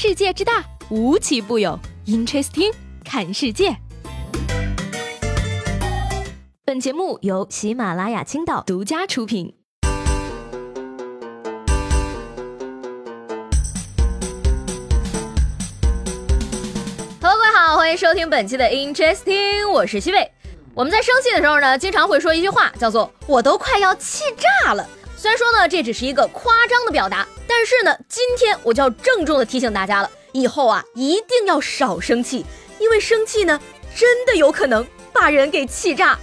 世界之大，无奇不有。Interesting，看世界。本节目由喜马拉雅青岛独家出品。Hello，各位好，欢迎收听本期的 Interesting，我是西贝。我们在生气的时候呢，经常会说一句话，叫做“我都快要气炸了”。虽然说呢，这只是一个夸张的表达，但是呢，今天我就要郑重的提醒大家了，以后啊，一定要少生气，因为生气呢，真的有可能把人给气炸。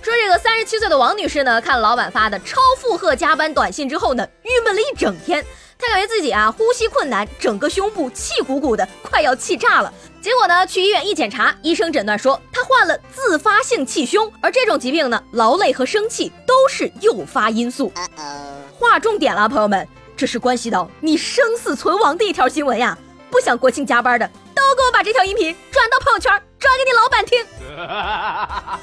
说这个三十七岁的王女士呢，看老板发的超负荷加班短信之后呢，郁闷了一整天。她感觉自己啊呼吸困难，整个胸部气鼓鼓的，快要气炸了。结果呢，去医院一检查，医生诊断说她患了自发性气胸，而这种疾病呢，劳累和生气都是诱发因素。划重点了，朋友们，这是关系到你生死存亡的一条新闻呀！不想国庆加班的，都给我把这条音频转到朋友圈，转给你老板听。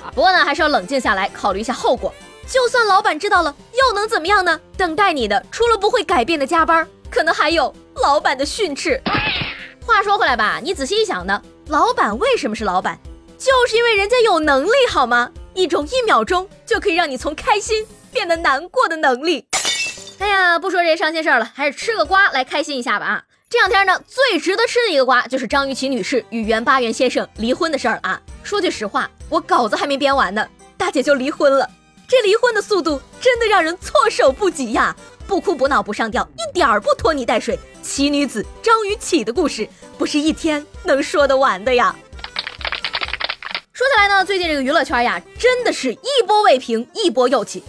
不过呢，还是要冷静下来，考虑一下后果。就算老板知道了，又能怎么样呢？等待你的除了不会改变的加班，可能还有老板的训斥。话说回来吧，你仔细一想呢，老板为什么是老板？就是因为人家有能力，好吗？一种一秒钟就可以让你从开心变得难过的能力。哎呀，不说这些伤心事儿了，还是吃个瓜来开心一下吧啊！这两天呢，最值得吃的一个瓜就是张雨绮女士与袁巴元先生离婚的事儿啊。说句实话，我稿子还没编完呢，大姐就离婚了。这离婚的速度真的让人措手不及呀！不哭不闹不上吊，一点儿不拖泥带水。奇女子张雨绮的故事不是一天能说得完的呀。说起来呢，最近这个娱乐圈呀，真的是一波未平一波又起。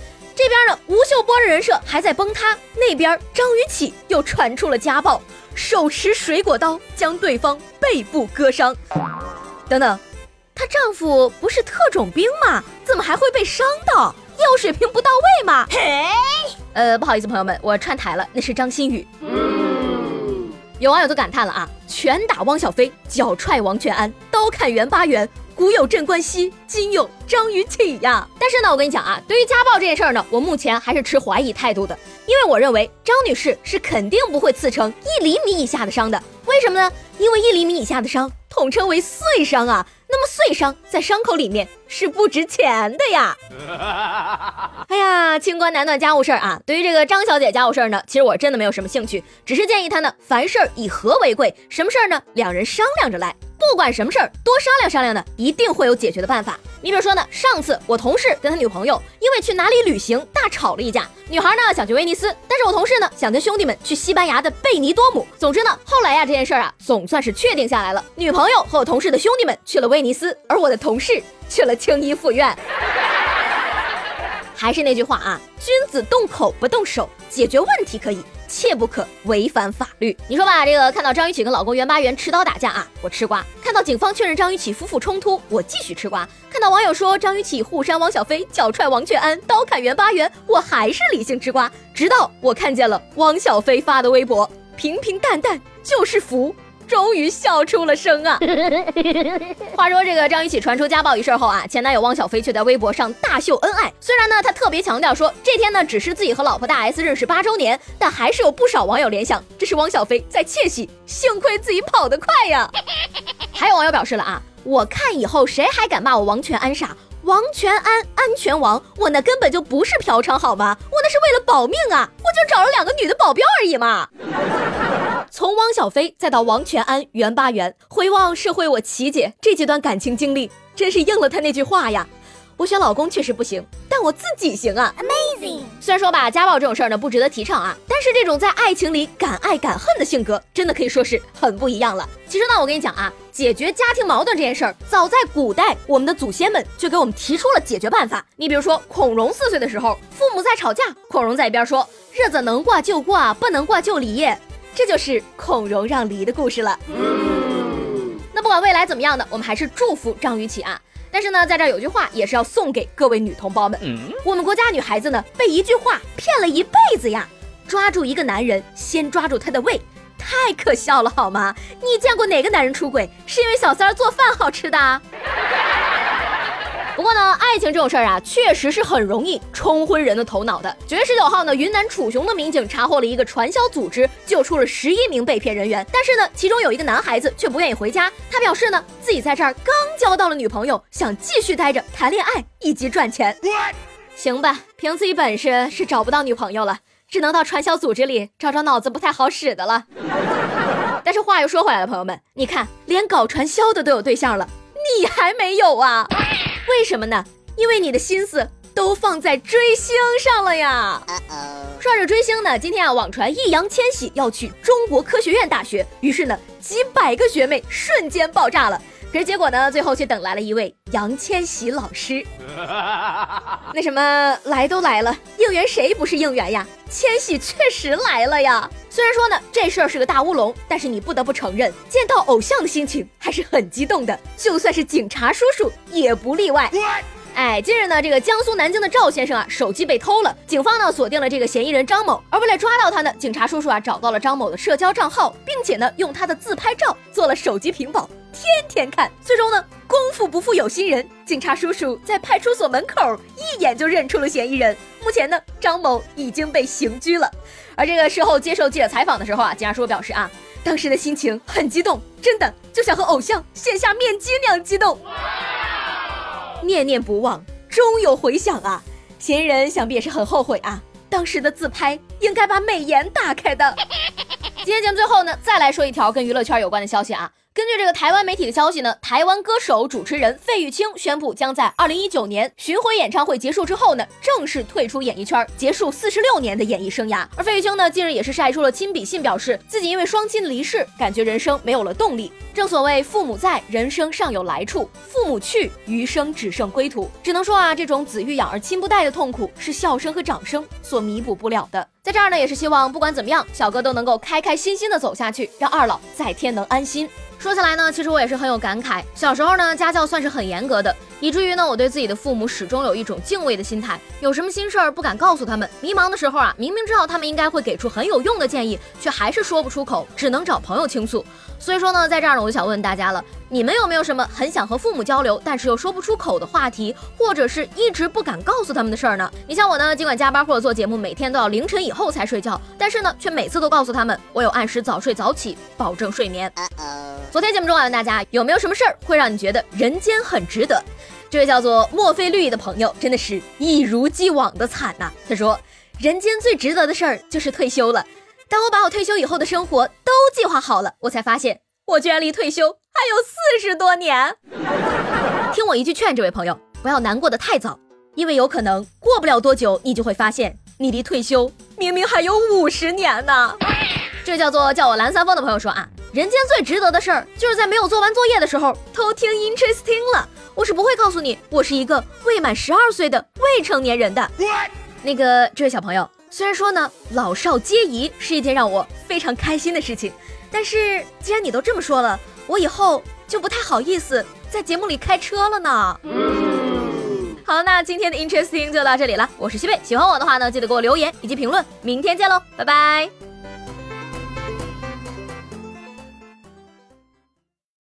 这边呢，吴秀波的人设还在崩塌，那边张雨绮又传出了家暴，手持水果刀将对方背部割伤。等等，她丈夫不是特种兵吗？怎么还会被伤到？业务水平不到位吗？嘿，呃，不好意思，朋友们，我串台了，那是张馨予。有网友都感叹了啊，拳打汪小菲，脚踹王全安，刀砍袁巴元。古有镇关西，今有张雨绮呀。但是呢，我跟你讲啊，对于家暴这件事儿呢，我目前还是持怀疑态度的，因为我认为张女士是肯定不会刺成一厘米以下的伤的。为什么呢？因为一厘米以下的伤统称为碎伤啊。那么碎伤在伤口里面是不值钱的呀。哎呀，清官难断家务事儿啊。对于这个张小姐家务事儿呢，其实我真的没有什么兴趣，只是建议她呢，凡事以和为贵，什么事儿呢，两人商量着来。不管什么事儿，多商量商量呢，一定会有解决的办法。你比如说呢，上次我同事跟他女朋友因为去哪里旅行大吵了一架，女孩呢想去威尼斯，但是我同事呢想跟兄弟们去西班牙的贝尼多姆。总之呢，后来呀这件事儿啊总算是确定下来了，女朋友和我同事的兄弟们去了威尼斯，而我的同事去了青衣附院。还是那句话啊，君子动口不动手，解决问题可以。切不可违反法律。你说吧，这个看到张雨绮跟老公袁巴元持刀打架啊，我吃瓜；看到警方确认张雨绮夫妇冲突，我继续吃瓜；看到网友说张雨绮互扇王小飞，脚踹王全安，刀砍袁巴元，我还是理性吃瓜。直到我看见了汪小菲发的微博，平平淡淡就是福。终于笑出了声啊！话说这个张雨绮传出家暴一事后啊，前男友汪小菲却在微博上大秀恩爱。虽然呢，他特别强调说这天呢只是自己和老婆大 S 认识八周年，但还是有不少网友联想这是汪小菲在窃喜，幸亏自己跑得快呀。还有网友表示了啊，我看以后谁还敢骂我王全安傻？王全安安全王，我那根本就不是嫖娼好吗？我那是为了保命啊，我就找了两个女的保镖而已嘛。从汪小菲再到王全安、袁巴元，回望社会我琪姐这几段感情经历，真是应了她那句话呀。我选老公确实不行，但我自己行啊！Amazing。虽然说吧，家暴这种事儿呢不值得提倡啊，但是这种在爱情里敢爱敢恨的性格，真的可以说是很不一样了。其实呢，我跟你讲啊，解决家庭矛盾这件事儿，早在古代，我们的祖先们就给我们提出了解决办法。你比如说，孔融四岁的时候，父母在吵架，孔融在一边说：“日子能过就过，不能过就离。”这就是孔融让梨的故事了。那不管未来怎么样呢，我们还是祝福张雨绮啊。但是呢，在这儿有句话也是要送给各位女同胞们。我们国家女孩子呢，被一句话骗了一辈子呀。抓住一个男人，先抓住他的胃，太可笑了好吗？你见过哪个男人出轨是因为小三儿做饭好吃的？不过呢，爱情这种事儿啊，确实是很容易冲昏人的头脑的。九月十九号呢，云南楚雄的民警查获了一个传销组织，救出了十一名被骗人员。但是呢，其中有一个男孩子却不愿意回家，他表示呢，自己在这儿刚交到了女朋友，想继续待着谈恋爱以及赚钱。行吧，凭自己本事是找不到女朋友了，只能到传销组织里找找脑子不太好使的了。但是话又说回来了，朋友们，你看，连搞传销的都有对象了，你还没有啊？为什么呢？因为你的心思都放在追星上了呀。说着追星呢，今天啊，网传易烊千玺要去中国科学院大学，于是呢，几百个学妹瞬间爆炸了。可是结果呢，最后却等来了一位杨千玺老师。那什么，来都来了，应援谁不是应援呀？千玺确实来了呀。虽然说呢，这事儿是个大乌龙，但是你不得不承认，见到偶像的心情还是很激动的。就算是警察叔叔也不例外。哎，近日呢，这个江苏南京的赵先生啊，手机被偷了，警方呢锁定了这个嫌疑人张某。而为了抓到他呢，警察叔叔啊找到了张某的社交账号，并且呢用他的自拍照做了手机屏保。天天看，最终呢，功夫不负有心人，警察叔叔在派出所门口一眼就认出了嫌疑人。目前呢，张某已经被刑拘了。而这个事后接受记者采访的时候啊，警察叔叔表示啊，当时的心情很激动，真的就像和偶像线下面基那样激动，念念不忘，终有回响啊。嫌疑人想必也是很后悔啊，当时的自拍应该把美颜打开的。今天节目最后呢，再来说一条跟娱乐圈有关的消息啊。根据这个台湾媒体的消息呢，台湾歌手主持人费玉清宣布，将在二零一九年巡回演唱会结束之后呢，正式退出演艺圈，结束四十六年的演艺生涯。而费玉清呢，近日也是晒出了亲笔信，表示自己因为双亲离世，感觉人生没有了动力。正所谓父母在，人生尚有来处；父母去，余生只剩归途。只能说啊，这种子欲养而亲不待的痛苦，是笑声和掌声所弥补不了的。在这儿呢，也是希望不管怎么样，小哥都能够开开心心的走下去，让二老在天能安心。说起来呢，其实我也是很有感慨。小时候呢，家教算是很严格的，以至于呢，我对自己的父母始终有一种敬畏的心态。有什么心事儿不敢告诉他们，迷茫的时候啊，明明知道他们应该会给出很有用的建议，却还是说不出口，只能找朋友倾诉。所以说呢，在这儿呢，我就想问大家了，你们有没有什么很想和父母交流，但是又说不出口的话题，或者是一直不敢告诉他们的事儿呢？你像我呢，尽管加班或者做节目，每天都要凌晨以后才睡觉，但是呢，却每次都告诉他们，我有按时早睡早起，保证睡眠。昨天节目中啊，问大家有没有什么事儿会让你觉得人间很值得？这位叫做墨菲绿的朋友真的是一如既往的惨呐。他说，人间最值得的事儿就是退休了。当我把我退休以后的生活都计划好了，我才发现我居然离退休还有四十多年。听我一句劝，这位朋友不要难过的太早，因为有可能过不了多久，你就会发现你离退休明明还有五十年呢。这叫做叫我蓝三丰的朋友说啊。人间最值得的事儿，就是在没有做完作业的时候偷听 interesting 了。我是不会告诉你，我是一个未满十二岁的未成年人的。那个这位小朋友，虽然说呢老少皆宜是一件让我非常开心的事情，但是既然你都这么说了，我以后就不太好意思在节目里开车了呢。好，那今天的 interesting 就到这里了。我是西贝，喜欢我的话呢，记得给我留言以及评论。明天见喽，拜拜。